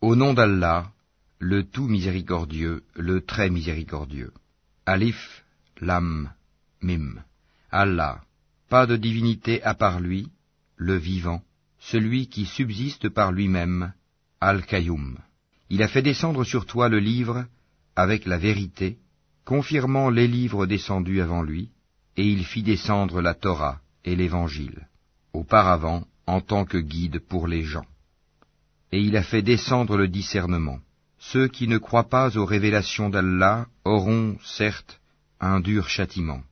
Au nom d'Allah, le tout miséricordieux, le très miséricordieux. Alif, Lam, Mim. Allah, pas de divinité à part lui, le vivant, celui qui subsiste par lui-même, Al-Qayyum. Il a fait descendre sur toi le livre avec la vérité, confirmant les livres descendus avant lui, et il fit descendre la Torah et l'Évangile, auparavant en tant que guide pour les gens et il a fait descendre le discernement. Ceux qui ne croient pas aux révélations d'Allah auront, certes, un dur châtiment,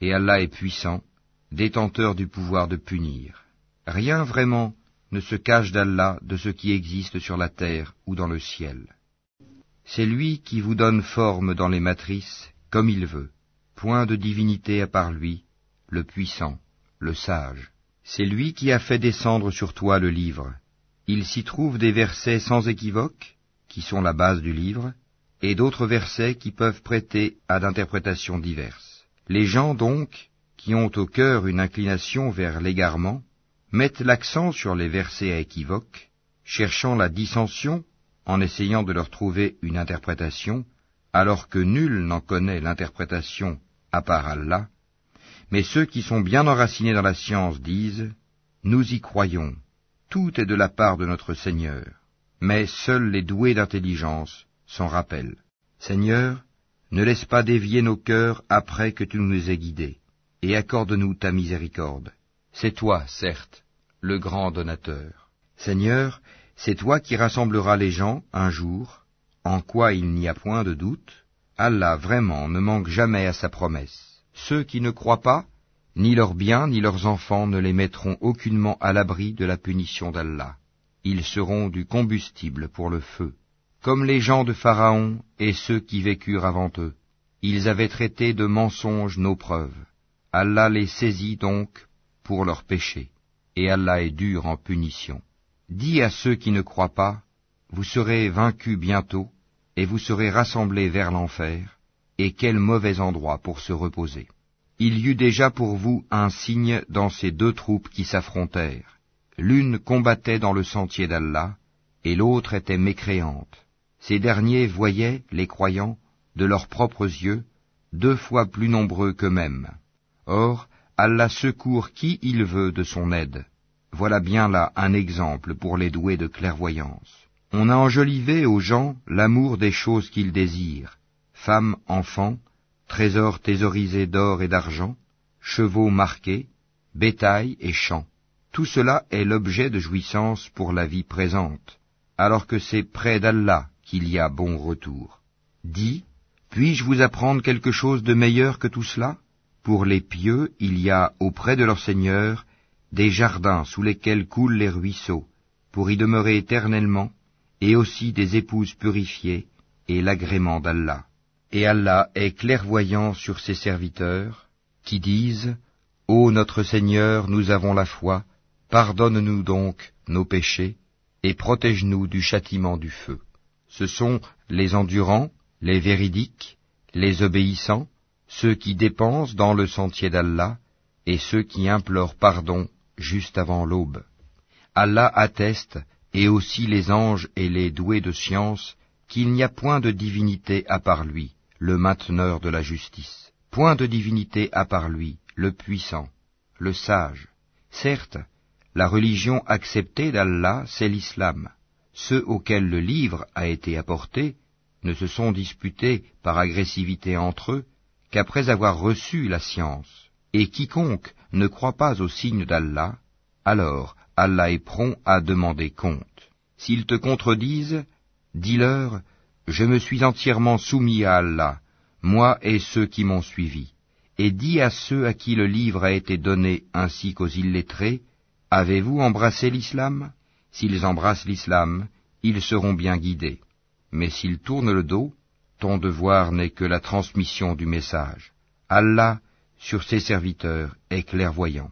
et Allah est puissant, détenteur du pouvoir de punir. Rien vraiment ne se cache d'Allah de ce qui existe sur la terre ou dans le ciel. C'est lui qui vous donne forme dans les matrices, comme il veut. Point de divinité à part lui, le puissant, le sage. C'est lui qui a fait descendre sur toi le livre, il s'y trouve des versets sans équivoque, qui sont la base du livre, et d'autres versets qui peuvent prêter à d'interprétations diverses. Les gens donc, qui ont au cœur une inclination vers l'égarement, mettent l'accent sur les versets à équivoque, cherchant la dissension en essayant de leur trouver une interprétation, alors que nul n'en connaît l'interprétation à part Allah, mais ceux qui sont bien enracinés dans la science disent, Nous y croyons, tout est de la part de notre Seigneur, mais seuls les doués d'intelligence s'en rappellent. Seigneur, ne laisse pas dévier nos cœurs après que tu nous aies guidés, et accorde-nous ta miséricorde. C'est toi, certes, le grand donateur. Seigneur, c'est toi qui rassembleras les gens un jour, en quoi il n'y a point de doute. Allah vraiment ne manque jamais à sa promesse. Ceux qui ne croient pas, ni leurs biens ni leurs enfants ne les mettront aucunement à l'abri de la punition d'Allah. Ils seront du combustible pour le feu, comme les gens de Pharaon et ceux qui vécurent avant eux. Ils avaient traité de mensonges nos preuves. Allah les saisit donc pour leurs péchés, et Allah est dur en punition. Dis à ceux qui ne croient pas, vous serez vaincus bientôt, et vous serez rassemblés vers l'enfer, et quel mauvais endroit pour se reposer. Il y eut déjà pour vous un signe dans ces deux troupes qui s'affrontèrent. L'une combattait dans le sentier d'Allah, et l'autre était mécréante. Ces derniers voyaient, les croyants, de leurs propres yeux, deux fois plus nombreux qu'eux-mêmes. Or, Allah secourt qui il veut de son aide. Voilà bien là un exemple pour les doués de clairvoyance. On a enjolivé aux gens l'amour des choses qu'ils désirent, femmes, enfants, trésors thésaurisés d'or et d'argent, chevaux marqués, bétail et champs. Tout cela est l'objet de jouissance pour la vie présente, alors que c'est près d'Allah qu'il y a bon retour. Dis, puis-je vous apprendre quelque chose de meilleur que tout cela? Pour les pieux, il y a auprès de leur Seigneur des jardins sous lesquels coulent les ruisseaux, pour y demeurer éternellement, et aussi des épouses purifiées et l'agrément d'Allah. Et Allah est clairvoyant sur ses serviteurs, qui disent, Ô notre Seigneur, nous avons la foi, pardonne-nous donc nos péchés, et protège-nous du châtiment du feu. Ce sont les endurants, les véridiques, les obéissants, ceux qui dépensent dans le sentier d'Allah, et ceux qui implorent pardon juste avant l'aube. Allah atteste, et aussi les anges et les doués de science, qu'il n'y a point de divinité à part lui, le mainteneur de la justice. Point de divinité à part lui, le puissant, le sage. Certes, la religion acceptée d'Allah, c'est l'islam. Ceux auxquels le livre a été apporté ne se sont disputés par agressivité entre eux qu'après avoir reçu la science. Et quiconque ne croit pas au signe d'Allah, alors Allah est prompt à demander compte. S'ils te contredisent, dis-leur, je me suis entièrement soumis à Allah, moi et ceux qui m'ont suivi. Et dis à ceux à qui le livre a été donné ainsi qu'aux illettrés, avez-vous embrassé l'islam? S'ils embrassent l'islam, ils seront bien guidés. Mais s'ils tournent le dos, ton devoir n'est que la transmission du message. Allah, sur ses serviteurs, est clairvoyant.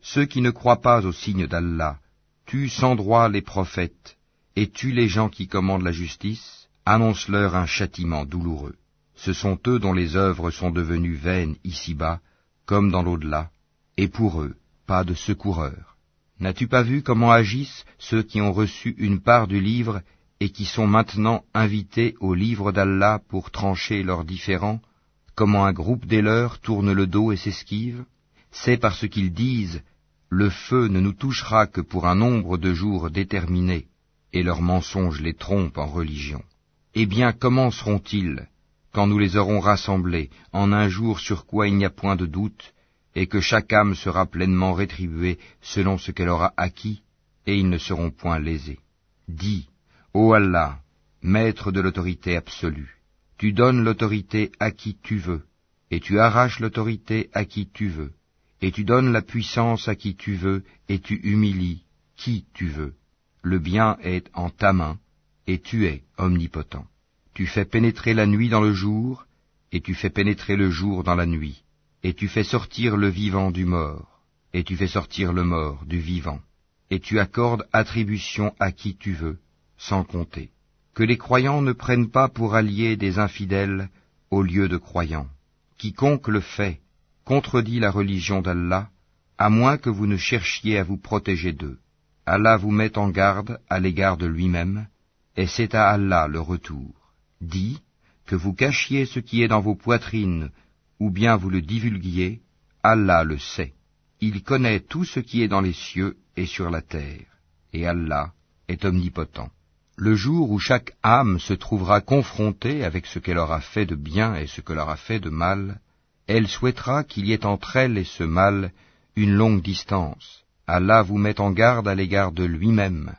Ceux qui ne croient pas au signe d'Allah tuent sans droit les prophètes et tuent les gens qui commandent la justice, annonce-leur un châtiment douloureux. Ce sont eux dont les œuvres sont devenues vaines ici-bas, comme dans l'au-delà, et pour eux, pas de secoureur. N'as-tu pas vu comment agissent ceux qui ont reçu une part du livre et qui sont maintenant invités au livre d'Allah pour trancher leurs différends, comment un groupe des leurs tourne le dos et s'esquive, c'est parce qu'ils disent Le feu ne nous touchera que pour un nombre de jours déterminé, et leurs mensonges les trompent en religion. Eh bien, comment seront-ils quand nous les aurons rassemblés en un jour sur quoi il n'y a point de doute, et que chaque âme sera pleinement rétribuée selon ce qu'elle aura acquis, et ils ne seront point lésés. Dis, Ô Allah, maître de l'autorité absolue, tu donnes l'autorité à qui tu veux, et tu arraches l'autorité à qui tu veux, et tu donnes la puissance à qui tu veux, et tu humilies qui tu veux. Le bien est en ta main, et tu es omnipotent. Tu fais pénétrer la nuit dans le jour, et tu fais pénétrer le jour dans la nuit, et tu fais sortir le vivant du mort, et tu fais sortir le mort du vivant, et tu accordes attribution à qui tu veux, sans compter. Que les croyants ne prennent pas pour alliés des infidèles au lieu de croyants. Quiconque le fait contredit la religion d'Allah, à moins que vous ne cherchiez à vous protéger d'eux. Allah vous met en garde à l'égard de lui-même, et c'est à Allah le retour. Dit, que vous cachiez ce qui est dans vos poitrines, ou bien vous le divulguiez, Allah le sait. Il connaît tout ce qui est dans les cieux et sur la terre, et Allah est omnipotent. Le jour où chaque âme se trouvera confrontée avec ce qu'elle aura fait de bien et ce qu'elle aura fait de mal, elle souhaitera qu'il y ait entre elle et ce mal une longue distance. Allah vous met en garde à l'égard de lui-même.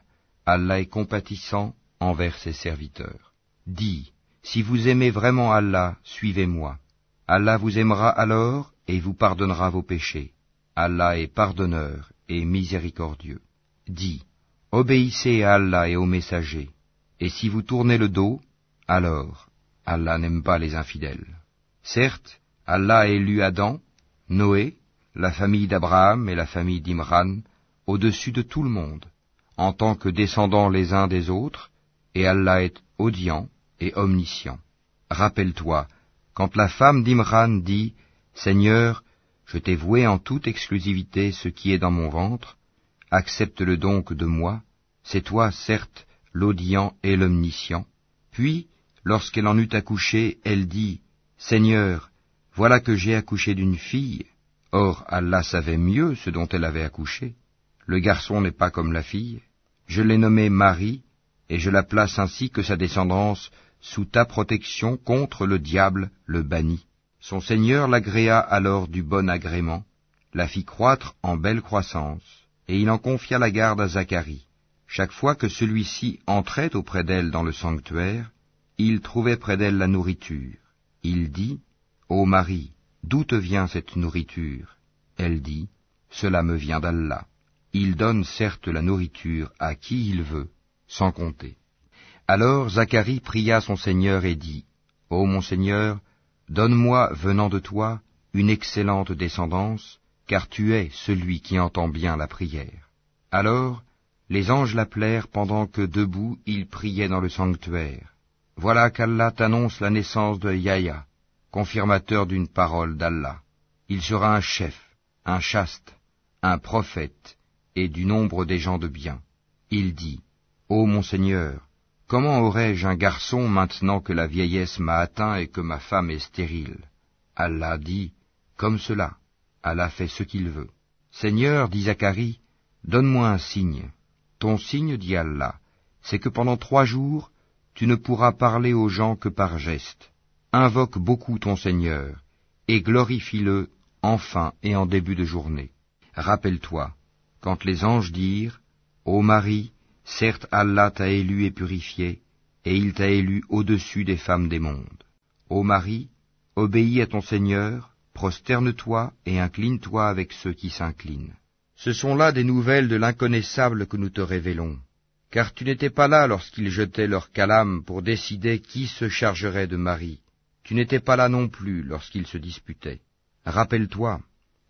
Allah est compatissant envers ses serviteurs. Dis, si vous aimez vraiment Allah, suivez-moi. Allah vous aimera alors et vous pardonnera vos péchés. Allah est pardonneur et miséricordieux. Dis, obéissez à Allah et aux messagers. Et si vous tournez le dos, alors Allah n'aime pas les infidèles. Certes, Allah a élu Adam, Noé, la famille d'Abraham et la famille d'Imran au-dessus de tout le monde, en tant que descendants les uns des autres, et Allah est audient et omniscient. Rappelle-toi, quand la femme d'Imran dit, Seigneur, je t'ai voué en toute exclusivité ce qui est dans mon ventre, accepte-le donc de moi, c'est toi, certes, l'audient et l'omniscient. Puis, lorsqu'elle en eut accouché, elle dit, Seigneur, voilà que j'ai accouché d'une fille. Or, Allah savait mieux ce dont elle avait accouché. Le garçon n'est pas comme la fille. Je l'ai nommée Marie, et je la place ainsi que sa descendance sous ta protection contre le diable le banni. Son Seigneur l'agréa alors du bon agrément, la fit croître en belle croissance, et il en confia la garde à Zacharie. Chaque fois que celui-ci entrait auprès d'elle dans le sanctuaire, il trouvait près d'elle la nourriture. Il dit, Ô Marie, d'où te vient cette nourriture? Elle dit, Cela me vient d'Allah. Il donne certes la nourriture à qui il veut, sans compter. Alors Zacharie pria son Seigneur et dit, Ô mon Seigneur, donne-moi, venant de toi, une excellente descendance, car tu es celui qui entend bien la prière. Alors les anges l'appelèrent pendant que debout il priait dans le sanctuaire. Voilà qu'Allah t'annonce la naissance de Yahya, confirmateur d'une parole d'Allah. Il sera un chef, un chaste, un prophète, et du nombre des gens de bien. Il dit, Ô mon Seigneur, comment aurais-je un garçon maintenant que la vieillesse m'a atteint et que ma femme est stérile? Allah dit, Comme cela, Allah fait ce qu'il veut. Seigneur, dit Zacharie, donne-moi un signe. Ton signe, dit Allah, c'est que pendant trois jours, tu ne pourras parler aux gens que par geste. Invoque beaucoup ton Seigneur, et glorifie-le en et en début de journée. Rappelle-toi, quand les anges dirent, Ô Marie, certes Allah t'a élu et purifié, et il t'a élu au-dessus des femmes des mondes. Ô Marie, obéis à ton Seigneur, prosterne-toi et incline-toi avec ceux qui s'inclinent. Ce sont là des nouvelles de l'inconnaissable que nous te révélons, car tu n'étais pas là lorsqu'ils jetaient leur calame pour décider qui se chargerait de Marie. Tu n'étais pas là non plus lorsqu'ils se disputaient. Rappelle-toi,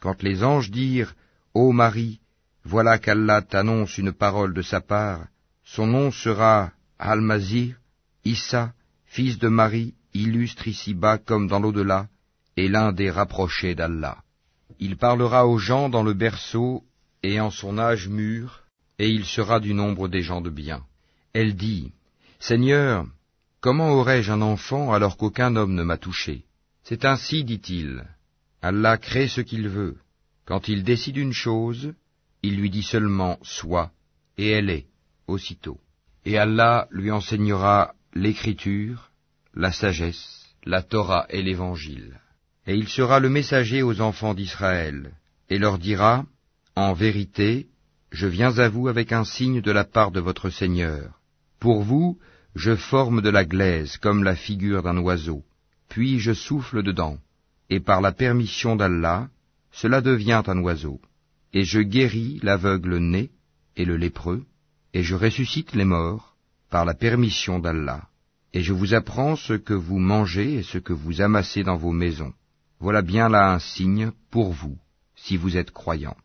quand les anges dirent, Ô Marie, voilà qu'Allah t'annonce une parole de sa part, son nom sera Al-Mazir, Issa, fils de Marie, illustre ici-bas comme dans l'au-delà, et l'un des rapprochés d'Allah. Il parlera aux gens dans le berceau et en son âge mûr, et il sera du nombre des gens de bien. Elle dit, Seigneur, comment aurais-je un enfant alors qu'aucun homme ne m'a touché? C'est ainsi, dit-il. Allah crée ce qu'il veut. Quand il décide une chose, il lui dit seulement Sois, et elle est, aussitôt. Et Allah lui enseignera l'écriture, la sagesse, la Torah et l'Évangile. Et il sera le messager aux enfants d'Israël, et leur dira, En vérité, je viens à vous avec un signe de la part de votre Seigneur. Pour vous, je forme de la glaise comme la figure d'un oiseau, puis je souffle dedans, et par la permission d'Allah, cela devient un oiseau. Et je guéris l'aveugle né et le lépreux, et je ressuscite les morts par la permission d'Allah. Et je vous apprends ce que vous mangez et ce que vous amassez dans vos maisons. Voilà bien là un signe pour vous, si vous êtes croyants.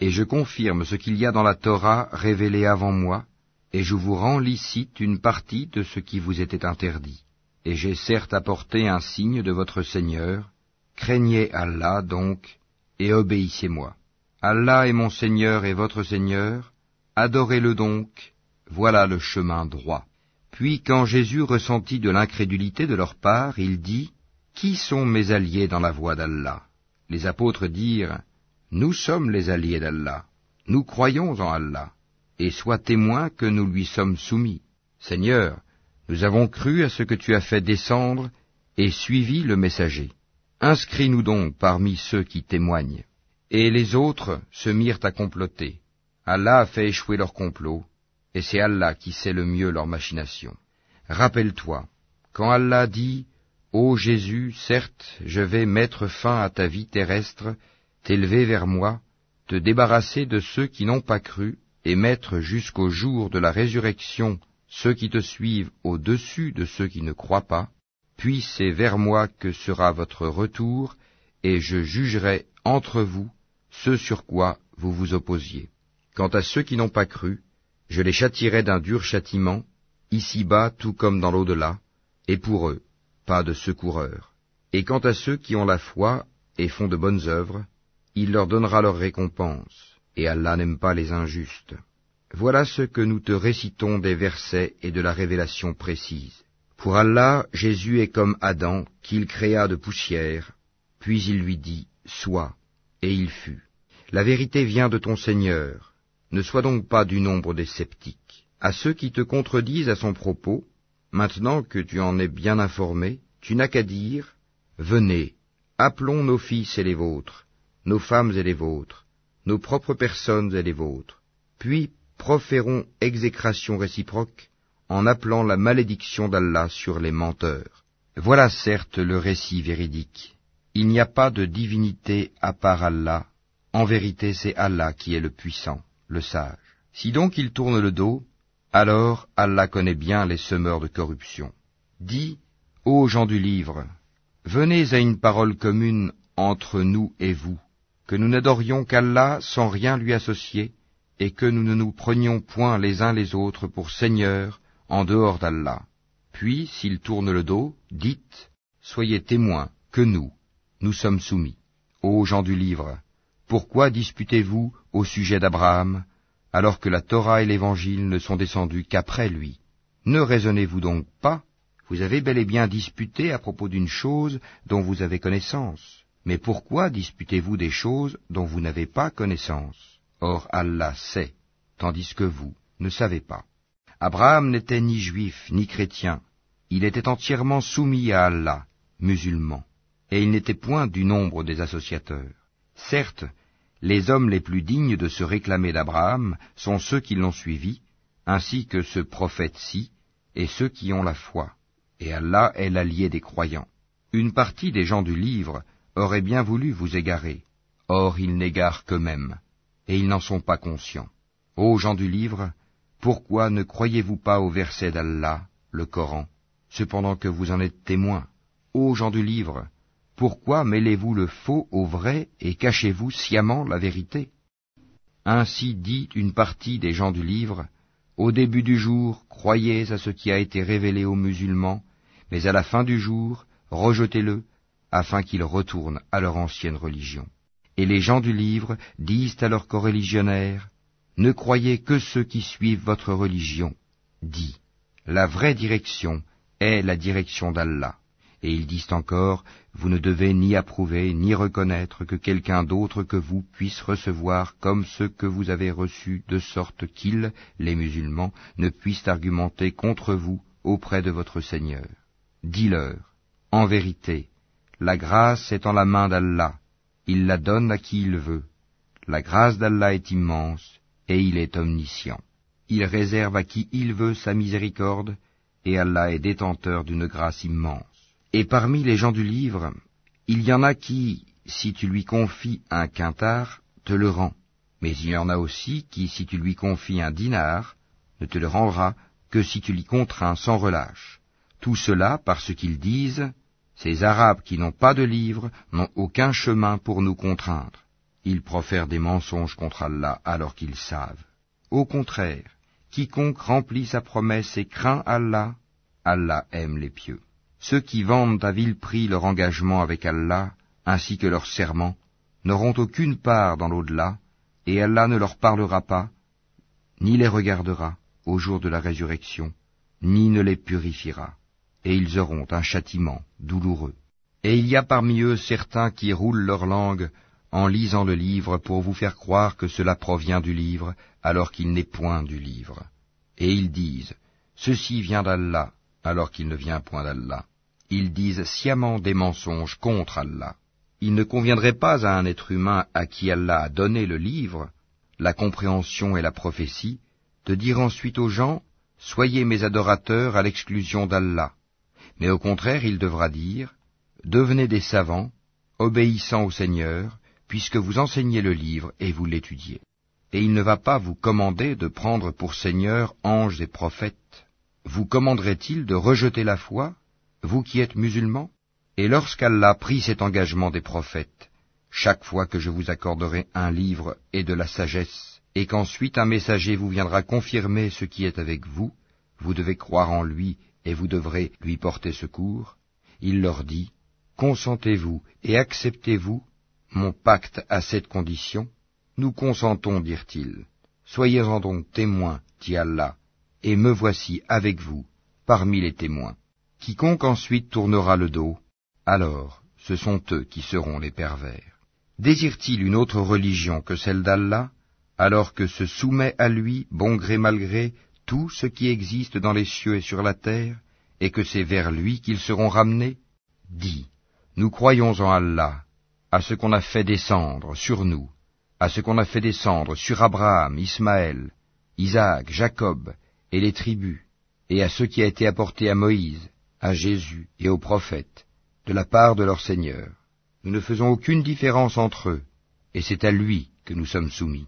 Et je confirme ce qu'il y a dans la Torah révélé avant moi, et je vous rends licite une partie de ce qui vous était interdit. Et j'ai certes apporté un signe de votre Seigneur, craignez Allah donc, et obéissez-moi. Allah est mon Seigneur et votre Seigneur, adorez-le donc, voilà le chemin droit. Puis quand Jésus ressentit de l'incrédulité de leur part, il dit, Qui sont mes alliés dans la voie d'Allah? Les apôtres dirent, Nous sommes les alliés d'Allah, nous croyons en Allah, et sois témoin que nous lui sommes soumis. Seigneur, nous avons cru à ce que tu as fait descendre et suivi le messager. Inscris-nous donc parmi ceux qui témoignent. Et les autres se mirent à comploter. Allah a fait échouer leur complot, et c'est Allah qui sait le mieux leur machination. Rappelle-toi, quand Allah dit, Ô Jésus, certes, je vais mettre fin à ta vie terrestre, t'élever vers moi, te débarrasser de ceux qui n'ont pas cru, et mettre jusqu'au jour de la résurrection ceux qui te suivent au-dessus de ceux qui ne croient pas, puis c'est vers moi que sera votre retour, et je jugerai entre vous ce sur quoi vous vous opposiez. Quant à ceux qui n'ont pas cru, je les châtirai d'un dur châtiment, ici-bas tout comme dans l'au-delà, et pour eux, pas de secoureur. Et quant à ceux qui ont la foi et font de bonnes œuvres, il leur donnera leur récompense, et Allah n'aime pas les injustes. Voilà ce que nous te récitons des versets et de la révélation précise. Pour Allah, Jésus est comme Adam, qu'il créa de poussière, puis il lui dit, Sois, et il fut. La vérité vient de ton Seigneur. Ne sois donc pas du nombre des sceptiques. À ceux qui te contredisent à son propos, maintenant que tu en es bien informé, tu n'as qu'à dire, Venez, appelons nos fils et les vôtres, nos femmes et les vôtres, nos propres personnes et les vôtres, puis proférons exécration réciproque, en appelant la malédiction d'Allah sur les menteurs. Voilà certes le récit véridique. Il n'y a pas de divinité à part Allah. En vérité, c'est Allah qui est le puissant, le sage. Si donc il tourne le dos, alors Allah connaît bien les semeurs de corruption. Dis, ô gens du livre, venez à une parole commune entre nous et vous, que nous n'adorions qu'Allah sans rien lui associer, et que nous ne nous prenions point les uns les autres pour seigneurs en dehors d'Allah. Puis, s'il tourne le dos, dites, soyez témoins que nous, nous sommes soumis. Ô gens du livre, pourquoi disputez-vous au sujet d'Abraham, alors que la Torah et l'Évangile ne sont descendus qu'après lui? Ne raisonnez-vous donc pas? Vous avez bel et bien disputé à propos d'une chose dont vous avez connaissance. Mais pourquoi disputez-vous des choses dont vous n'avez pas connaissance? Or Allah sait, tandis que vous ne savez pas. Abraham n'était ni juif ni chrétien, il était entièrement soumis à Allah, musulman, et il n'était point du nombre des associateurs. Certes, les hommes les plus dignes de se réclamer d'Abraham sont ceux qui l'ont suivi, ainsi que ce prophète-ci, et ceux qui ont la foi, et Allah est l'allié des croyants. Une partie des gens du livre aurait bien voulu vous égarer, or ils n'égarent qu'eux-mêmes, et ils n'en sont pas conscients. Ô gens du livre, pourquoi ne croyez-vous pas au verset d'Allah, le Coran, cependant que vous en êtes témoins. Ô gens du livre, pourquoi mêlez-vous le faux au vrai et cachez-vous sciemment la vérité? Ainsi dit une partie des gens du livre, Au début du jour, croyez à ce qui a été révélé aux musulmans, mais à la fin du jour, rejetez-le, afin qu'ils retournent à leur ancienne religion. Et les gens du livre disent à leurs coreligionnaires, ne croyez que ceux qui suivent votre religion. Dis, La vraie direction est la direction d'Allah. Et ils disent encore, vous ne devez ni approuver ni reconnaître que quelqu'un d'autre que vous puisse recevoir comme ce que vous avez reçu, de sorte qu'ils, les musulmans, ne puissent argumenter contre vous auprès de votre Seigneur. Dis-leur, en vérité, la grâce est en la main d'Allah, il la donne à qui il veut. La grâce d'Allah est immense, et il est omniscient. Il réserve à qui il veut sa miséricorde, et Allah est détenteur d'une grâce immense. Et parmi les gens du livre, il y en a qui, si tu lui confies un quintard, te le rend. Mais il y en a aussi qui, si tu lui confies un dinar, ne te le rendra que si tu l'y contrains sans relâche. Tout cela parce qu'ils disent, ces Arabes qui n'ont pas de livre n'ont aucun chemin pour nous contraindre. Ils profèrent des mensonges contre Allah alors qu'ils savent. Au contraire, quiconque remplit sa promesse et craint Allah, Allah aime les pieux. Ceux qui vendent à vil prix leur engagement avec Allah, ainsi que leur serment, n'auront aucune part dans l'au-delà, et Allah ne leur parlera pas, ni les regardera au jour de la résurrection, ni ne les purifiera, et ils auront un châtiment douloureux. Et il y a parmi eux certains qui roulent leur langue en lisant le livre pour vous faire croire que cela provient du livre, alors qu'il n'est point du livre. Et ils disent, Ceci vient d'Allah, alors qu'il ne vient point d'Allah ils disent sciemment des mensonges contre Allah. Il ne conviendrait pas à un être humain à qui Allah a donné le livre, la compréhension et la prophétie, de dire ensuite aux gens, Soyez mes adorateurs à l'exclusion d'Allah. Mais au contraire, il devra dire, Devenez des savants, obéissant au Seigneur, puisque vous enseignez le livre et vous l'étudiez. Et il ne va pas vous commander de prendre pour Seigneur anges et prophètes. Vous commanderait-il de rejeter la foi vous qui êtes musulmans? Et lorsqu'Allah prit cet engagement des prophètes, chaque fois que je vous accorderai un livre et de la sagesse, et qu'ensuite un messager vous viendra confirmer ce qui est avec vous, vous devez croire en lui et vous devrez lui porter secours, il leur dit, Consentez-vous et acceptez-vous mon pacte à cette condition Nous consentons, dirent-ils. Soyez-en donc témoins, dit et me voici avec vous, parmi les témoins. Quiconque ensuite tournera le dos, alors ce sont eux qui seront les pervers. Désire-t-il une autre religion que celle d'Allah, alors que se soumet à lui, bon gré mal gré, tout ce qui existe dans les cieux et sur la terre, et que c'est vers lui qu'ils seront ramenés Dis, nous croyons en Allah, à ce qu'on a fait descendre sur nous, à ce qu'on a fait descendre sur Abraham, Ismaël, Isaac, Jacob et les tribus, et à ce qui a été apporté à Moïse, à Jésus et aux prophètes, de la part de leur Seigneur. Nous ne faisons aucune différence entre eux, et c'est à lui que nous sommes soumis.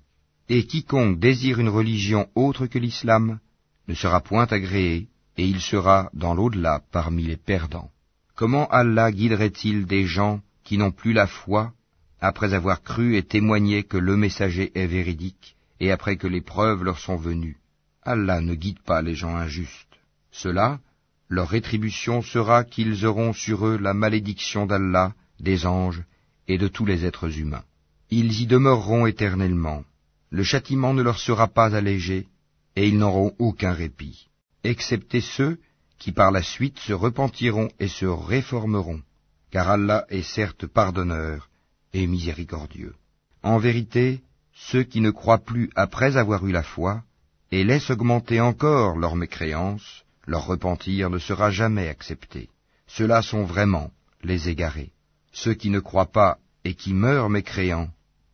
Et quiconque désire une religion autre que l'islam ne sera point agréé, et il sera dans l'au-delà parmi les perdants. Comment Allah guiderait-il des gens qui n'ont plus la foi, après avoir cru et témoigné que le messager est véridique, et après que les preuves leur sont venues? Allah ne guide pas les gens injustes. Cela, leur rétribution sera qu'ils auront sur eux la malédiction d'Allah, des anges et de tous les êtres humains. Ils y demeureront éternellement. Le châtiment ne leur sera pas allégé, et ils n'auront aucun répit, excepté ceux qui par la suite se repentiront et se réformeront, car Allah est certes pardonneur et miséricordieux. En vérité, ceux qui ne croient plus après avoir eu la foi, et laissent augmenter encore leur mécréance, leur repentir ne sera jamais accepté. Ceux-là sont vraiment les égarés. Ceux qui ne croient pas et qui meurent mécréants,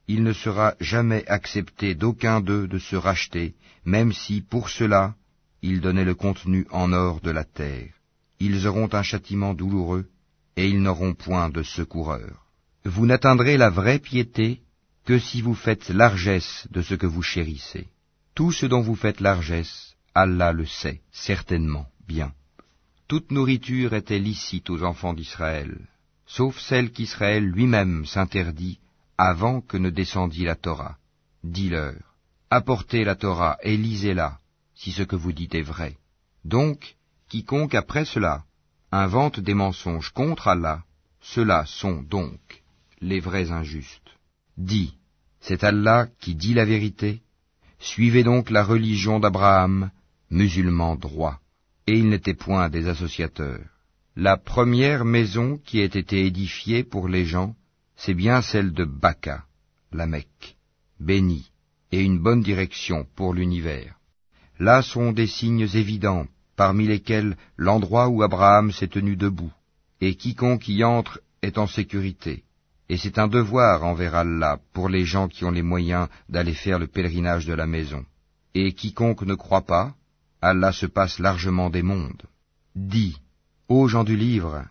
il ne sera jamais accepté d'aucun d'eux de se racheter, même si, pour cela, ils donnaient le contenu en or de la terre. Ils auront un châtiment douloureux, et ils n'auront point de secoureur. Vous n'atteindrez la vraie piété que si vous faites largesse de ce que vous chérissez. Tout ce dont vous faites largesse, Allah le sait, certainement, bien. Toute nourriture était licite aux enfants d'Israël, sauf celle qu'Israël lui-même s'interdit avant que ne descendît la Torah. Dis-leur, apportez la Torah et lisez-la, si ce que vous dites est vrai. Donc, quiconque après cela invente des mensonges contre Allah, ceux-là sont donc les vrais injustes. Dis, c'est Allah qui dit la vérité. Suivez donc la religion d'Abraham, musulman droit. et ils n'étaient point des associateurs. La première maison qui ait été édifiée pour les gens, c'est bien celle de Baca, la Mecque, bénie, et une bonne direction pour l'univers. Là sont des signes évidents, parmi lesquels l'endroit où Abraham s'est tenu debout, et quiconque y entre est en sécurité. Et c'est un devoir envers Allah pour les gens qui ont les moyens d'aller faire le pèlerinage de la maison. Et quiconque ne croit pas, Allah se passe largement des mondes. Dis, ô gens du livre,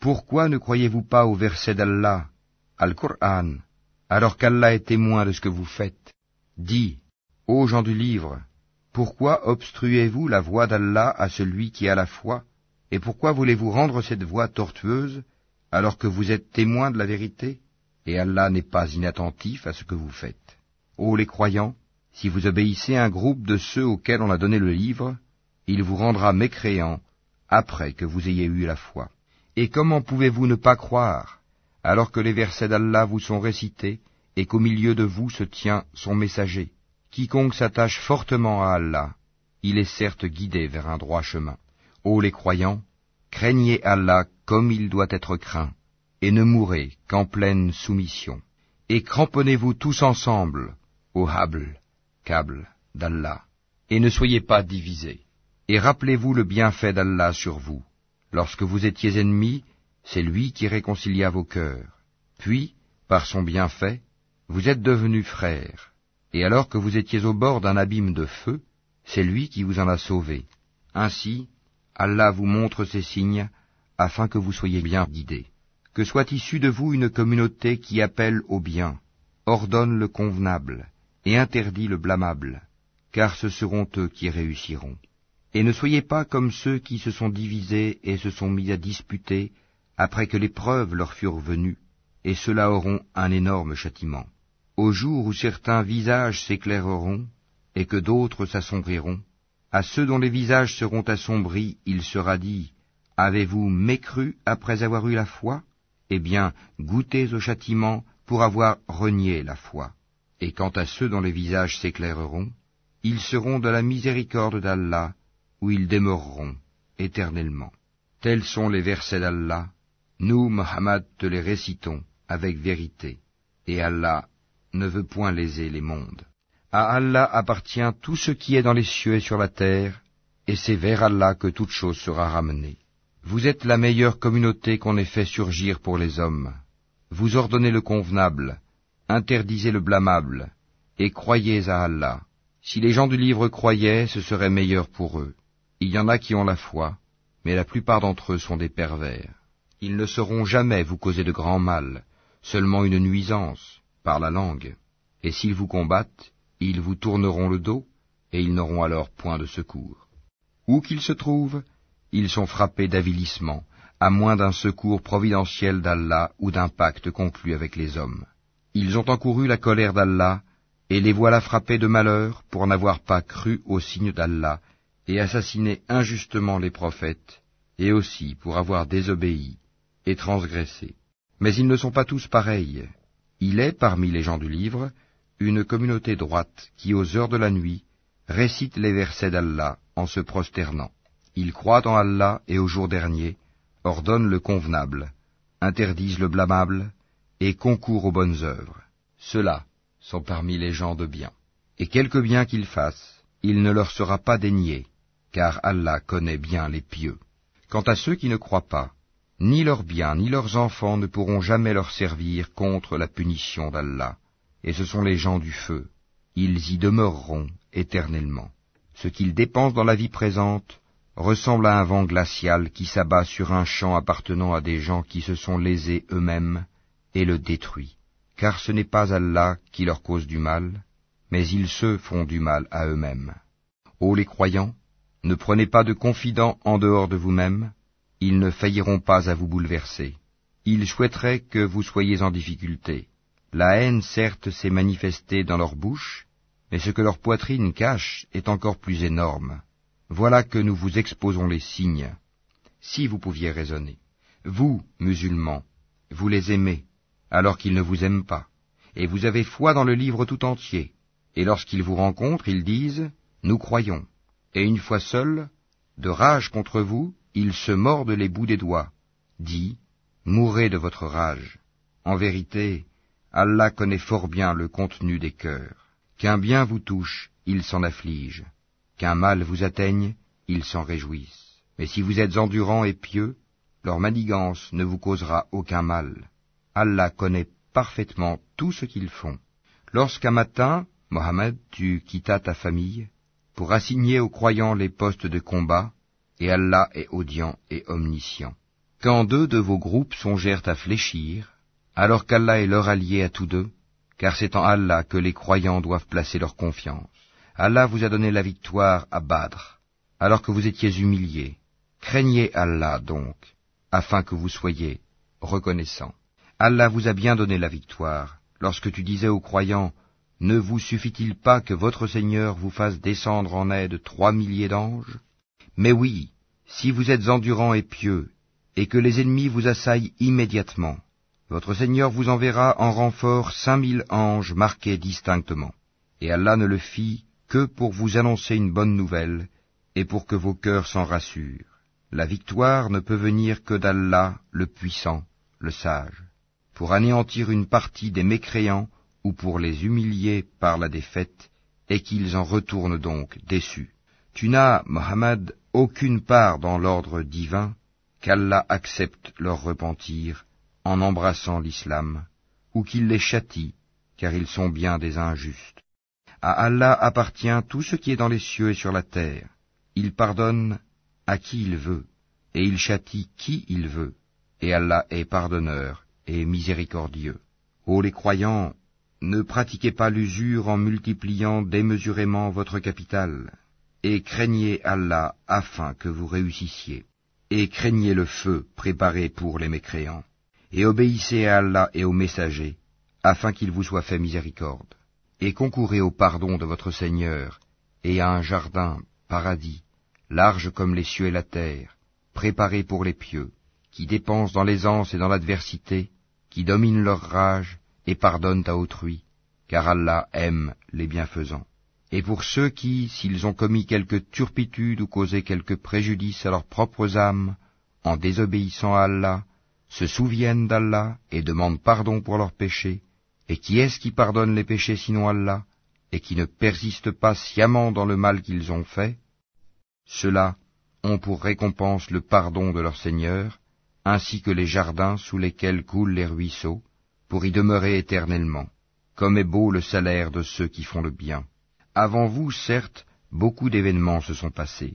pourquoi ne croyez-vous pas au verset d'Allah, Al-Qur'an, alors qu'Allah est témoin de ce que vous faites Dis, ô gens du livre, pourquoi obstruez-vous la voie d'Allah à celui qui a la foi Et pourquoi voulez-vous rendre cette voie tortueuse alors que vous êtes témoin de la vérité Et Allah n'est pas inattentif à ce que vous faites? Ô les croyants, si vous obéissez à un groupe de ceux auxquels on a donné le livre, il vous rendra mécréants après que vous ayez eu la foi. Et comment pouvez-vous ne pas croire? Alors que les versets d'Allah vous sont récités et qu'au milieu de vous se tient son messager Quiconque s'attache fortement à Allah, il est certes guidé vers un droit chemin. Ô les croyants, craignez Allah comme il doit être craint, et ne mourrez qu'en pleine soumission. Et cramponnez-vous tous ensemble au Habl, câble d'Allah, et ne soyez pas divisés. Et rappelez-vous le bienfait d'Allah sur vous. Lorsque vous étiez ennemis, c'est lui qui réconcilia vos cœurs. Puis, par son bienfait, vous êtes devenus frères et alors que vous étiez au bord d'un abîme de feu, c'est lui qui vous en a sauvé. Ainsi, Allah vous montre ces signes, afin que vous soyez bien guidés. Que soit issue de vous une communauté qui appelle au bien, ordonne le convenable, et interdit le blâmable, car ce seront eux qui réussiront. Et ne soyez pas comme ceux qui se sont divisés et se sont mis à disputer après que les preuves leur furent venues, et ceux-là auront un énorme châtiment au jour où certains visages s'éclaireront et que d'autres s'assombriront, à ceux dont les visages seront assombris, il sera dit, Avez-vous mécru après avoir eu la foi? Eh bien, goûtez au châtiment pour avoir renié la foi. Et quant à ceux dont les visages s'éclaireront, ils seront de la miséricorde d'Allah, où ils demeureront éternellement. Tels sont les versets d'Allah, nous, Mohammed, te les récitons avec vérité, et Allah ne veut point léser les mondes. À Allah appartient tout ce qui est dans les cieux et sur la terre, et c'est vers Allah que toute chose sera ramenée. Vous êtes la meilleure communauté qu'on ait fait surgir pour les hommes. Vous ordonnez le convenable, interdisez le blâmable, et croyez à Allah. Si les gens du livre croyaient, ce serait meilleur pour eux. Il y en a qui ont la foi, mais la plupart d'entre eux sont des pervers. Ils ne sauront jamais vous causer de grand mal, seulement une nuisance par la langue, et s'ils vous combattent, ils vous tourneront le dos, et ils n'auront alors point de secours. Où qu'ils se trouvent, ils sont frappés d'avilissement, à moins d'un secours providentiel d'Allah ou d'un pacte conclu avec les hommes. Ils ont encouru la colère d'Allah, et les voilà frappés de malheur pour n'avoir pas cru au signe d'Allah, et assassiné injustement les prophètes, et aussi pour avoir désobéi et. Mais ils ne sont pas tous pareils, il est, parmi les gens du livre, une communauté droite qui, aux heures de la nuit, récite les versets d'Allah en se prosternant. Ils croient en Allah et au jour dernier, ordonnent le convenable, interdisent le blâmable et concourent aux bonnes œuvres. Ceux-là sont parmi les gens de bien. Et quelque bien qu'ils fassent, il ne leur sera pas dénié, car Allah connaît bien les pieux. Quant à ceux qui ne croient pas, ni leurs biens, ni leurs enfants ne pourront jamais leur servir contre la punition d'Allah, et ce sont les gens du feu. Ils y demeureront éternellement. Ce qu'ils dépensent dans la vie présente ressemble à un vent glacial qui s'abat sur un champ appartenant à des gens qui se sont lésés eux-mêmes et le détruit. Car ce n'est pas Allah qui leur cause du mal, mais ils se font du mal à eux-mêmes. Ô les croyants, ne prenez pas de confidents en dehors de vous-mêmes, ils ne failliront pas à vous bouleverser. Ils souhaiteraient que vous soyez en difficulté. La haine, certes, s'est manifestée dans leur bouche, mais ce que leur poitrine cache est encore plus énorme. Voilà que nous vous exposons les signes. Si vous pouviez raisonner. Vous, musulmans, vous les aimez, alors qu'ils ne vous aiment pas, et vous avez foi dans le livre tout entier, et lorsqu'ils vous rencontrent, ils disent, Nous croyons, et une fois seuls, De rage contre vous, ils se mordent les bouts des doigts. Dis, mourrez de votre rage. En vérité, Allah connaît fort bien le contenu des cœurs. Qu'un bien vous touche, il s'en afflige. Qu'un mal vous atteigne, ils s'en réjouissent. Mais si vous êtes endurant et pieux, leur manigance ne vous causera aucun mal. Allah connaît parfaitement tout ce qu'ils font. Lorsqu'un matin, Mohammed, tu quittas ta famille, pour assigner aux croyants les postes de combat, et Allah est audient et omniscient. Quand deux de vos groupes songèrent à fléchir, alors qu'Allah est leur allié à tous deux, car c'est en Allah que les croyants doivent placer leur confiance. Allah vous a donné la victoire à Badr, alors que vous étiez humiliés. Craignez Allah donc, afin que vous soyez reconnaissants. Allah vous a bien donné la victoire, lorsque tu disais aux croyants, Ne vous suffit-il pas que votre Seigneur vous fasse descendre en aide trois milliers d'anges? Mais oui, si vous êtes endurants et pieux, et que les ennemis vous assaillent immédiatement, votre Seigneur vous enverra en renfort cinq mille anges marqués distinctement. Et Allah ne le fit que pour vous annoncer une bonne nouvelle, et pour que vos cœurs s'en rassurent. La victoire ne peut venir que d'Allah, le puissant, le sage, pour anéantir une partie des mécréants ou pour les humilier par la défaite, et qu'ils en retournent donc déçus. Tu n'as, aucune part dans l'ordre divin, qu'Allah accepte leur repentir en embrassant l'islam, ou qu'il les châtie, car ils sont bien des injustes. À Allah appartient tout ce qui est dans les cieux et sur la terre. Il pardonne à qui il veut, et il châtie qui il veut, et Allah est pardonneur et miséricordieux. Ô les croyants, ne pratiquez pas l'usure en multipliant démesurément votre capital, et craignez Allah afin que vous réussissiez, et craignez le feu préparé pour les mécréants, et obéissez à Allah et aux messagers, afin qu'il vous soit fait miséricorde, et concourez au pardon de votre Seigneur, et à un jardin, paradis, large comme les cieux et la terre, préparé pour les pieux, qui dépensent dans l'aisance et dans l'adversité, qui dominent leur rage et pardonnent à autrui, car Allah aime les bienfaisants. Et pour ceux qui, s'ils ont commis quelque turpitude ou causé quelque préjudice à leurs propres âmes, en désobéissant à Allah, se souviennent d'Allah et demandent pardon pour leurs péchés, et qui est-ce qui pardonne les péchés sinon Allah, et qui ne persiste pas sciemment dans le mal qu'ils ont fait? Ceux-là ont pour récompense le pardon de leur Seigneur, ainsi que les jardins sous lesquels coulent les ruisseaux, pour y demeurer éternellement. Comme est beau le salaire de ceux qui font le bien. Avant vous, certes, beaucoup d'événements se sont passés.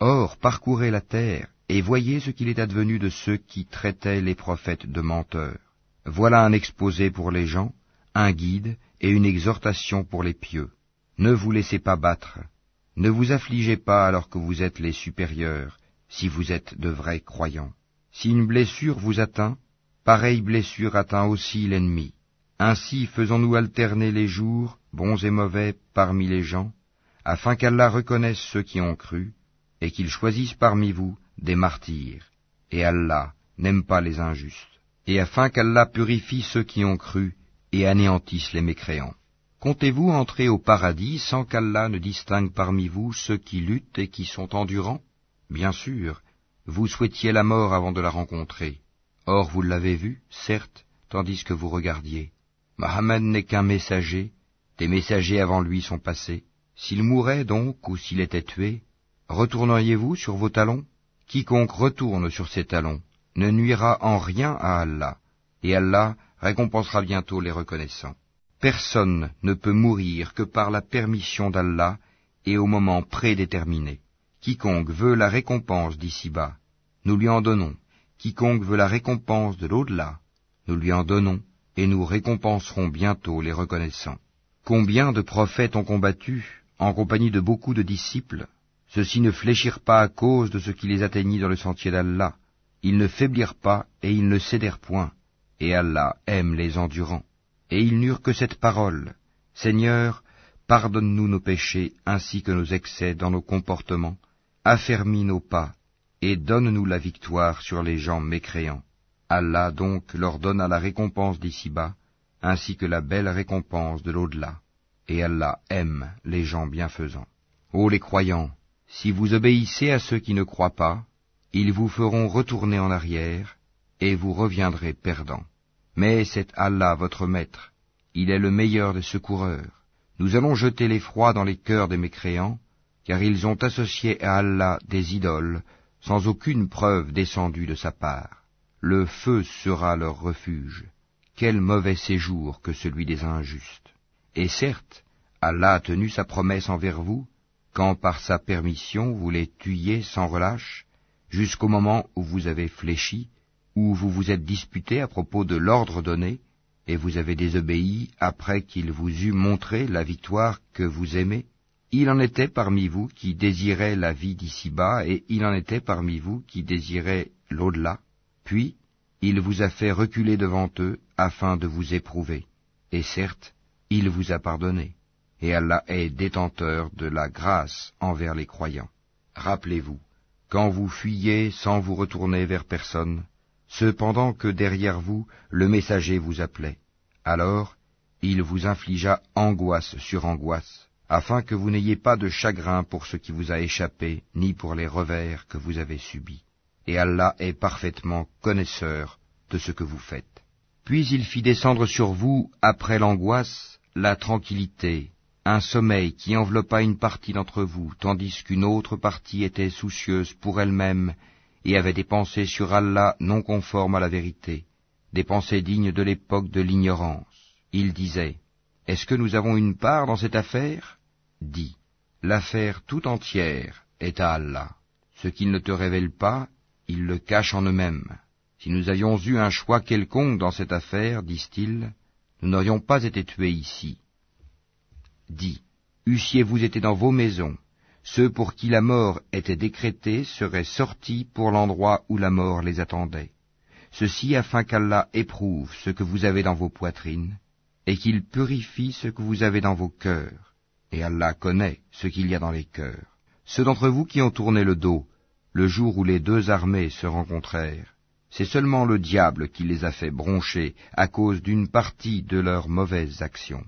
Or, parcourez la terre, et voyez ce qu'il est advenu de ceux qui traitaient les prophètes de menteurs. Voilà un exposé pour les gens, un guide et une exhortation pour les pieux. Ne vous laissez pas battre, ne vous affligez pas alors que vous êtes les supérieurs, si vous êtes de vrais croyants. Si une blessure vous atteint, pareille blessure atteint aussi l'ennemi. Ainsi faisons-nous alterner les jours, bons et mauvais, parmi les gens, afin qu'Allah reconnaisse ceux qui ont cru, et qu'il choisisse parmi vous des martyrs. Et Allah n'aime pas les injustes. Et afin qu'Allah purifie ceux qui ont cru, et anéantisse les mécréants. Comptez-vous entrer au paradis sans qu'Allah ne distingue parmi vous ceux qui luttent et qui sont endurants? Bien sûr, vous souhaitiez la mort avant de la rencontrer. Or vous l'avez vue, certes, tandis que vous regardiez. Mohammed n'est qu'un messager, des messagers avant lui sont passés. S'il mourait donc, ou s'il était tué, retourneriez-vous sur vos talons? Quiconque retourne sur ses talons ne nuira en rien à Allah, et Allah récompensera bientôt les reconnaissants. Personne ne peut mourir que par la permission d'Allah et au moment prédéterminé. Quiconque veut la récompense d'ici-bas, nous lui en donnons. Quiconque veut la récompense de l'au-delà, nous lui en donnons, et nous récompenserons bientôt les reconnaissants. Combien de prophètes ont combattu, en compagnie de beaucoup de disciples? Ceux-ci ne fléchirent pas à cause de ce qui les atteignit dans le sentier d'Allah. Ils ne faiblirent pas et ils ne cédèrent point. Et Allah aime les endurants et ils n'eurent que cette parole. Seigneur, pardonne-nous nos péchés ainsi que nos excès dans nos comportements, affermis nos pas, et donne-nous la victoire sur les gens mécréants. Allah donc leur donna la récompense d'ici-bas, ainsi que la belle récompense de l'au-delà. Et Allah aime les gens bienfaisants. Ô les croyants, Si vous obéissez à ceux qui ne croient pas, ils vous feront retourner en arrière, et vous reviendrez perdants. Mais c'est Allah votre maître, il est le meilleur des secoureurs. Nous allons jeter l'effroi dans les cœurs des mécréants, car ils ont associé à Allah des idoles, sans aucune preuve descendue de sa part. Le feu sera leur refuge. Quel mauvais séjour que celui des injustes. Et certes, Allah a tenu sa promesse envers vous, quand par sa permission vous les tuiez sans relâche, jusqu'au moment où vous avez fléchi, où vous vous êtes disputé à propos de l'ordre donné, et vous avez désobéi après qu'il vous eût montré la victoire que vous aimez Il en était parmi vous qui désiraient la vie d'ici-bas, et il en était parmi vous qui désiraient l'au-delà. Puis, il vous a fait reculer devant eux afin de vous éprouver. Et certes, il vous a pardonné. Et Allah est détenteur de la grâce envers les croyants. Rappelez-vous, quand vous fuyez sans vous retourner vers personne, cependant que derrière vous le messager vous appelait. Alors il vous infligea angoisse sur angoisse, afin que vous n'ayez pas de chagrin pour ce qui vous a échappé, ni pour les revers que vous avez subis. Et Allah est parfaitement connaisseur de ce que vous faites. Puis il fit descendre sur vous, après l'angoisse, la tranquillité, un sommeil qui enveloppa une partie d'entre vous, tandis qu'une autre partie était soucieuse pour elle-même et avait des pensées sur Allah non conformes à la vérité, des pensées dignes de l'époque de l'ignorance. Il disait, Est-ce que nous avons une part dans cette affaire? Dis, l'affaire tout entière est à Allah. Ce qu'il ne te révèle pas, il le cache en eux-mêmes. Si nous avions eu un choix quelconque dans cette affaire, disent-ils, nous n'aurions pas été tués ici. Dis, eussiez-vous été dans vos maisons, ceux pour qui la mort était décrétée seraient sortis pour l'endroit où la mort les attendait. Ceci afin qu'Allah éprouve ce que vous avez dans vos poitrines, et qu'il purifie ce que vous avez dans vos cœurs. Et Allah connaît ce qu'il y a dans les cœurs. Ceux d'entre vous qui ont tourné le dos, le jour où les deux armées se rencontrèrent, c'est seulement le diable qui les a fait broncher à cause d'une partie de leurs mauvaises actions.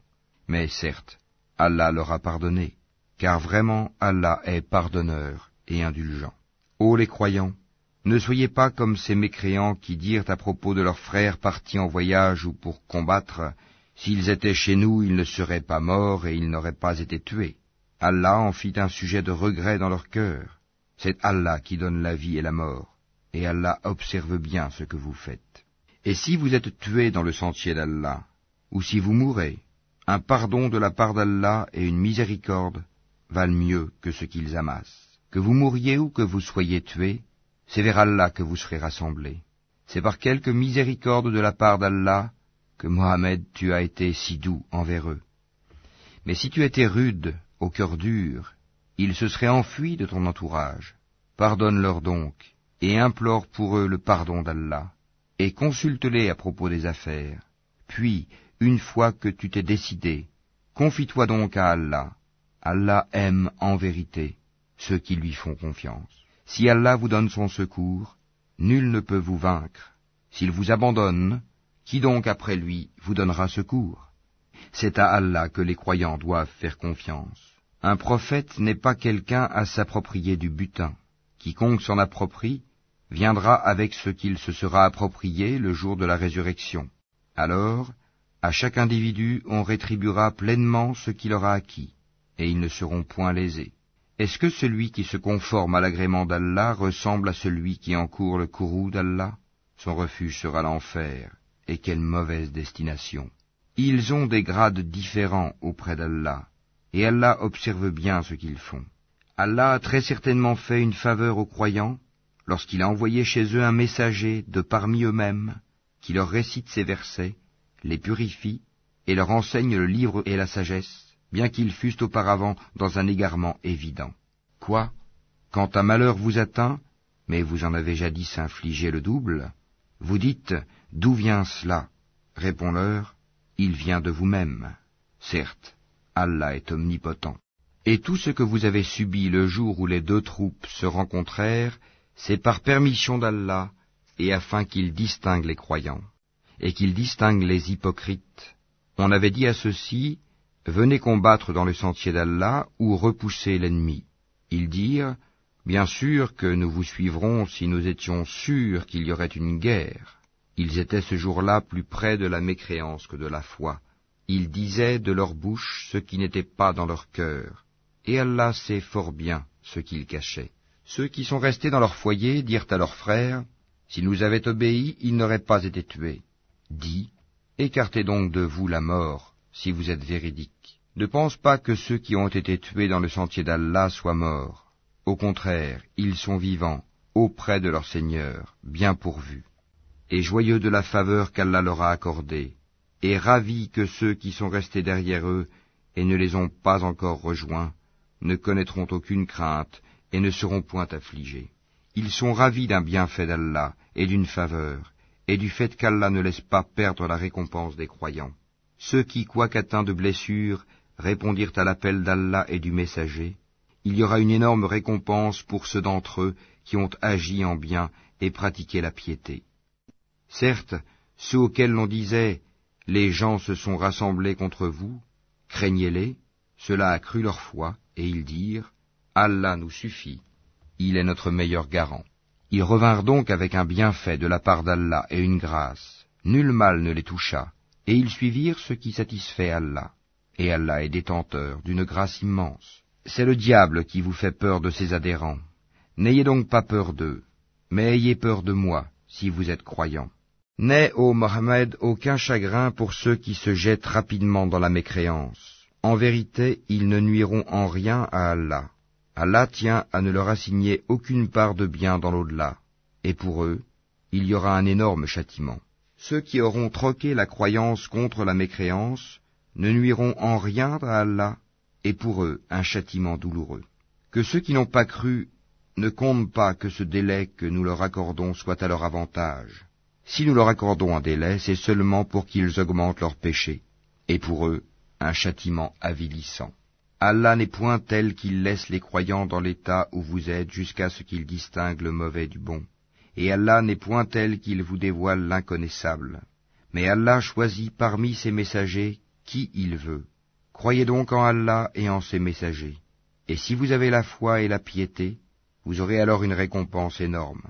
Mais certes, Allah leur a pardonné, car vraiment Allah est pardonneur et indulgent. Ô les croyants, ne soyez pas comme ces mécréants qui dirent à propos de leurs frères partis en voyage ou pour combattre, s'ils étaient chez nous, ils ne seraient pas morts et ils n'auraient pas été tués. Allah en fit un sujet de regret dans leur cœur. C'est Allah qui donne la vie et la mort, et Allah observe bien ce que vous faites. Et si vous êtes tués dans le sentier d'Allah, ou si vous mourrez, un pardon de la part d'Allah et une miséricorde valent mieux que ce qu'ils amassent. Que vous mouriez ou que vous soyez tués, c'est vers Allah que vous serez rassemblés. C'est par quelque miséricorde de la part d'Allah que Mohammed tu as été si doux envers eux. Mais si tu étais rude, au cœur dur, ils se seraient enfuis de ton entourage. Pardonne-leur donc, et implore pour eux le pardon d'Allah, et consulte-les à propos des affaires. Puis, une fois que tu t'es décidé, confie-toi donc à Allah, Allah aime en vérité ceux qui lui font confiance. Si Allah vous donne son secours, nul ne peut vous vaincre. S'il vous abandonne, qui donc après lui vous donnera secours? C'est à Allah que les croyants doivent faire confiance. Un prophète n'est pas quelqu'un à s'approprier du butin. Quiconque s'en approprie viendra avec ce qu'il se sera approprié le jour de la résurrection. Alors, à chaque individu on rétribuera pleinement ce qu'il aura acquis et ils ne seront point lésés. Est-ce que celui qui se conforme à l'agrément d'Allah ressemble à celui qui encourt le courroux d'Allah? Son refuge sera l'enfer, et quelle mauvaise destination. Ils ont des grades différents auprès d'Allah, et Allah observe bien ce qu'ils font. Allah a très certainement fait une faveur aux croyants lorsqu'il a envoyé chez eux un messager de parmi eux-mêmes, qui leur récite ces versets, les purifie, et leur enseigne le livre et la sagesse, bien qu'ils fussent auparavant dans un égarement évident. Quoi? Quand un malheur vous atteint, mais vous en avez jadis infligé le double, vous dites D'où vient cela? Réponds-leur Il vient de vous-même. Certes, Allah est omnipotent. Et tout ce que vous avez subi le jour où les deux troupes se rencontrèrent, c'est par permission d'Allah et afin qu'il distingue les croyants, et qu'il distingue les hypocrites. On avait dit à ceux-ci, Venez combattre dans le sentier d'Allah ou repoussez l'ennemi. Ils dirent, Bien sûr que nous vous suivrons si nous étions sûrs qu'il y aurait une guerre. Ils étaient ce jour-là plus près de la mécréance que de la foi. Ils disaient de leur bouche ce qui n'était pas dans leur cœur. Et Allah sait fort bien ce qu'ils cachaient. Ceux qui sont restés dans leur foyer dirent à leurs frères, S'ils nous avaient obéi, ils n'auraient pas été tués. Dis, écartez donc de vous la mort, si vous êtes véridiques. Ne pense pas que ceux qui ont été tués dans le sentier d'Allah soient morts. Au contraire, ils sont vivants, auprès de leur Seigneur, bien pourvus, et joyeux de la faveur qu'Allah leur a accordée, et ravis que ceux qui sont restés derrière eux et ne les ont pas encore rejoints ne connaîtront aucune crainte et ne seront point affligés. Ils sont ravis d'un bienfait d'Allah et d'une faveur, et du fait qu'Allah ne laisse pas perdre la récompense des croyants. Ceux qui, quoiqu'atteints de blessures, répondirent à l'appel d'Allah et du messager, il y aura une énorme récompense pour ceux d'entre eux qui ont agi en bien et pratiqué la piété. Certes, ceux auxquels l'on disait Les gens se sont rassemblés contre vous, craignez-les, cela a cru leur foi, et ils dirent Allah nous suffit, il est notre meilleur garant. Ils revinrent donc avec un bienfait de la part d'Allah et une grâce. Nul mal ne les toucha, et ils suivirent ce qui satisfait Allah. Et Allah est détenteur d'une grâce immense. C'est le diable qui vous fait peur de ses adhérents. N'ayez donc pas peur d'eux, mais ayez peur de moi, si vous êtes croyants. N'aie, ô Mohammed, aucun chagrin pour ceux qui se jettent rapidement dans la mécréance. En vérité, ils ne nuiront en rien à Allah. Allah tient à ne leur assigner aucune part de bien dans l'au-delà, et pour eux, il y aura un énorme châtiment. Ceux qui auront troqué la croyance contre la mécréance ne nuiront en rien à Allah, et pour eux un châtiment douloureux. Que ceux qui n'ont pas cru ne comptent pas que ce délai que nous leur accordons soit à leur avantage. Si nous leur accordons un délai, c'est seulement pour qu'ils augmentent leurs péchés, et pour eux un châtiment avilissant. Allah n'est point tel qu'il laisse les croyants dans l'état où vous êtes jusqu'à ce qu'ils distinguent le mauvais du bon. Et Allah n'est point tel qu'il vous dévoile l'inconnaissable. Mais Allah choisit parmi ses messagers qui il veut. Croyez donc en Allah et en ses messagers. Et si vous avez la foi et la piété, vous aurez alors une récompense énorme.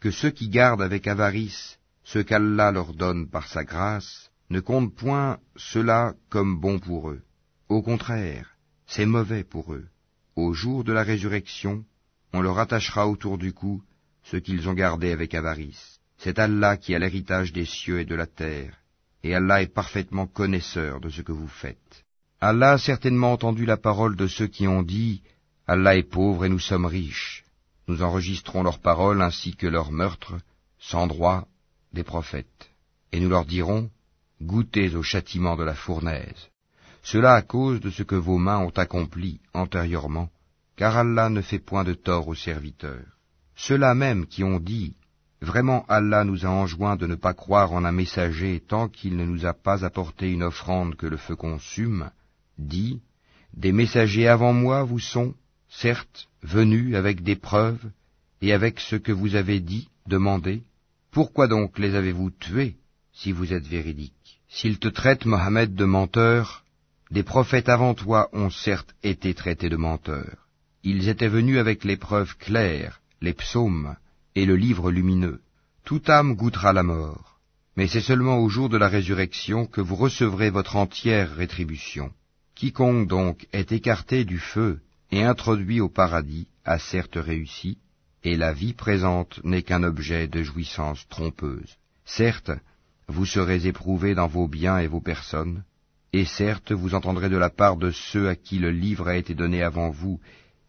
Que ceux qui gardent avec avarice ce qu'Allah leur donne par sa grâce ne comptent point cela comme bon pour eux. Au contraire, c'est mauvais pour eux. Au jour de la résurrection, on leur attachera autour du cou ce qu'ils ont gardé avec avarice. C'est Allah qui a l'héritage des cieux et de la terre, et Allah est parfaitement connaisseur de ce que vous faites. Allah a certainement entendu la parole de ceux qui ont dit Allah est pauvre et nous sommes riches. Nous enregistrons leurs paroles ainsi que leurs meurtres, sans droit, des prophètes. Et nous leur dirons Goûtez au châtiment de la fournaise. Cela à cause de ce que vos mains ont accompli antérieurement, car Allah ne fait point de tort aux serviteurs. Ceux-là même qui ont dit Vraiment Allah nous a enjoint de ne pas croire en un messager tant qu'il ne nous a pas apporté une offrande que le feu consume, dit, Des messagers avant moi vous sont, certes, venus avec des preuves, et avec ce que vous avez dit, demandé, pourquoi donc les avez-vous tués, si vous êtes véridiques S'ils te traitent, Mohammed, de menteur, des prophètes avant toi ont certes été traités de menteurs. Ils étaient venus avec les preuves claires, les psaumes, et le livre lumineux. Toute âme goûtera la mort, mais c'est seulement au jour de la résurrection que vous recevrez votre entière rétribution. Quiconque donc est écarté du feu et introduit au paradis a certes réussi, et la vie présente n'est qu'un objet de jouissance trompeuse. Certes, vous serez éprouvés dans vos biens et vos personnes, et certes vous entendrez de la part de ceux à qui le livre a été donné avant vous,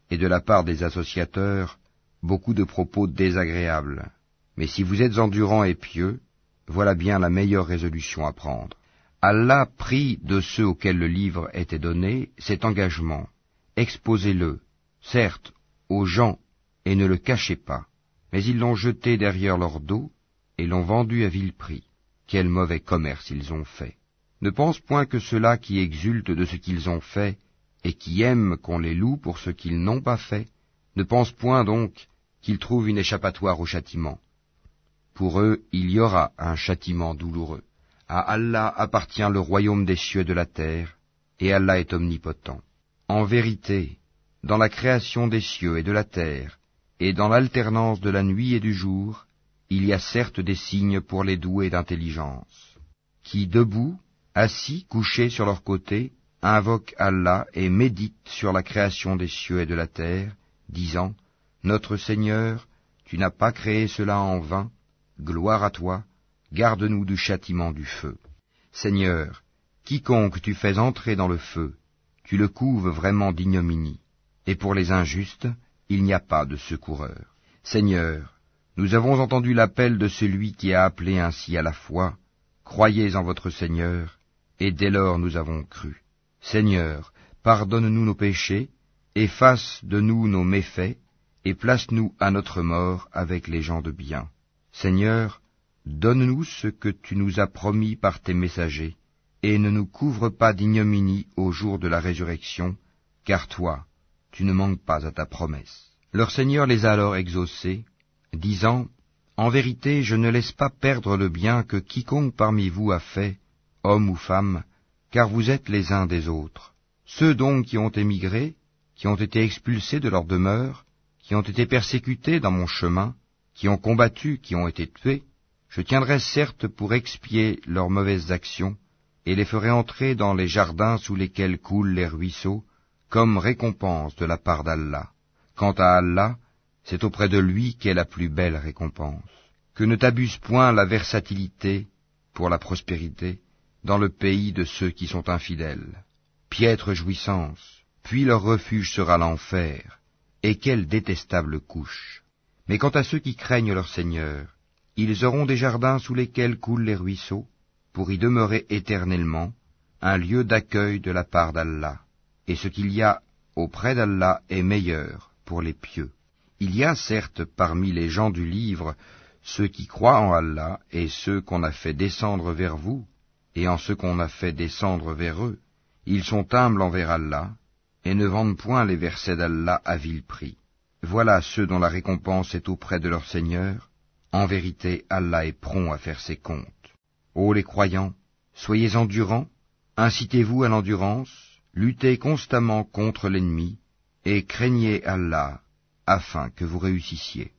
et de la part des associateurs, beaucoup de propos désagréables. Mais si vous êtes endurants et pieux, voilà bien la meilleure résolution à prendre. Allah prit de ceux auxquels le livre était donné cet engagement. Exposez-le, certes, aux gens, et ne le cachez pas. Mais ils l'ont jeté derrière leur dos, et l'ont vendu à vil prix. Quel mauvais commerce ils ont fait. Ne pense point que ceux-là qui exultent de ce qu'ils ont fait, et qui aiment qu'on les loue pour ce qu'ils n'ont pas fait, ne pense point donc qu'ils trouvent une échappatoire au châtiment. Pour eux, il y aura un châtiment douloureux. À Allah appartient le royaume des cieux et de la terre, et Allah est omnipotent. En vérité, dans la création des cieux et de la terre, et dans l'alternance de la nuit et du jour, il y a certes des signes pour les doués d'intelligence, qui, debout, assis, couchés sur leur côté, invoquent Allah et méditent sur la création des cieux et de la terre, disant, Notre Seigneur, tu n'as pas créé cela en vain, gloire à toi, garde-nous du châtiment du feu. Seigneur, quiconque tu fais entrer dans le feu, tu le couves vraiment d'ignominie, et pour les injustes, il n'y a pas de secoureur. Seigneur, nous avons entendu l'appel de celui qui a appelé ainsi à la foi, croyez en votre Seigneur, et dès lors nous avons cru. Seigneur, pardonne-nous nos péchés, efface de nous nos méfaits, et place-nous à notre mort avec les gens de bien. Seigneur, donne-nous ce que tu nous as promis par tes messagers, et ne nous couvre pas d'ignominie au jour de la résurrection, car toi, tu ne manques pas à ta promesse. Leur Seigneur les a alors exaucés, disant, En vérité, je ne laisse pas perdre le bien que quiconque parmi vous a fait, homme ou femme, car vous êtes les uns des autres. Ceux donc qui ont émigré, qui ont été expulsés de leur demeure, qui ont été persécutés dans mon chemin, qui ont combattu, qui ont été tués, je tiendrai certes pour expier leurs mauvaises actions, et les ferai entrer dans les jardins sous lesquels coulent les ruisseaux, comme récompense de la part d'Allah. Quant à Allah, c'est auprès de lui qu'est la plus belle récompense. Que ne t'abuse point la versatilité pour la prospérité dans le pays de ceux qui sont infidèles. Piètre jouissance, puis leur refuge sera l'enfer, et quelle détestable couche. Mais quant à ceux qui craignent leur Seigneur, ils auront des jardins sous lesquels coulent les ruisseaux, pour y demeurer éternellement, un lieu d'accueil de la part d'Allah, et ce qu'il y a auprès d'Allah est meilleur pour les pieux. Il y a certes parmi les gens du livre ceux qui croient en Allah et ceux qu'on a fait descendre vers vous, et en ceux qu'on a fait descendre vers eux. Ils sont humbles envers Allah, et ne vendent point les versets d'Allah à vil prix. Voilà ceux dont la récompense est auprès de leur Seigneur. En vérité, Allah est prompt à faire ses comptes. Ô les croyants, soyez endurants, incitez-vous à l'endurance, luttez constamment contre l'ennemi, et craignez Allah, afin que vous réussissiez.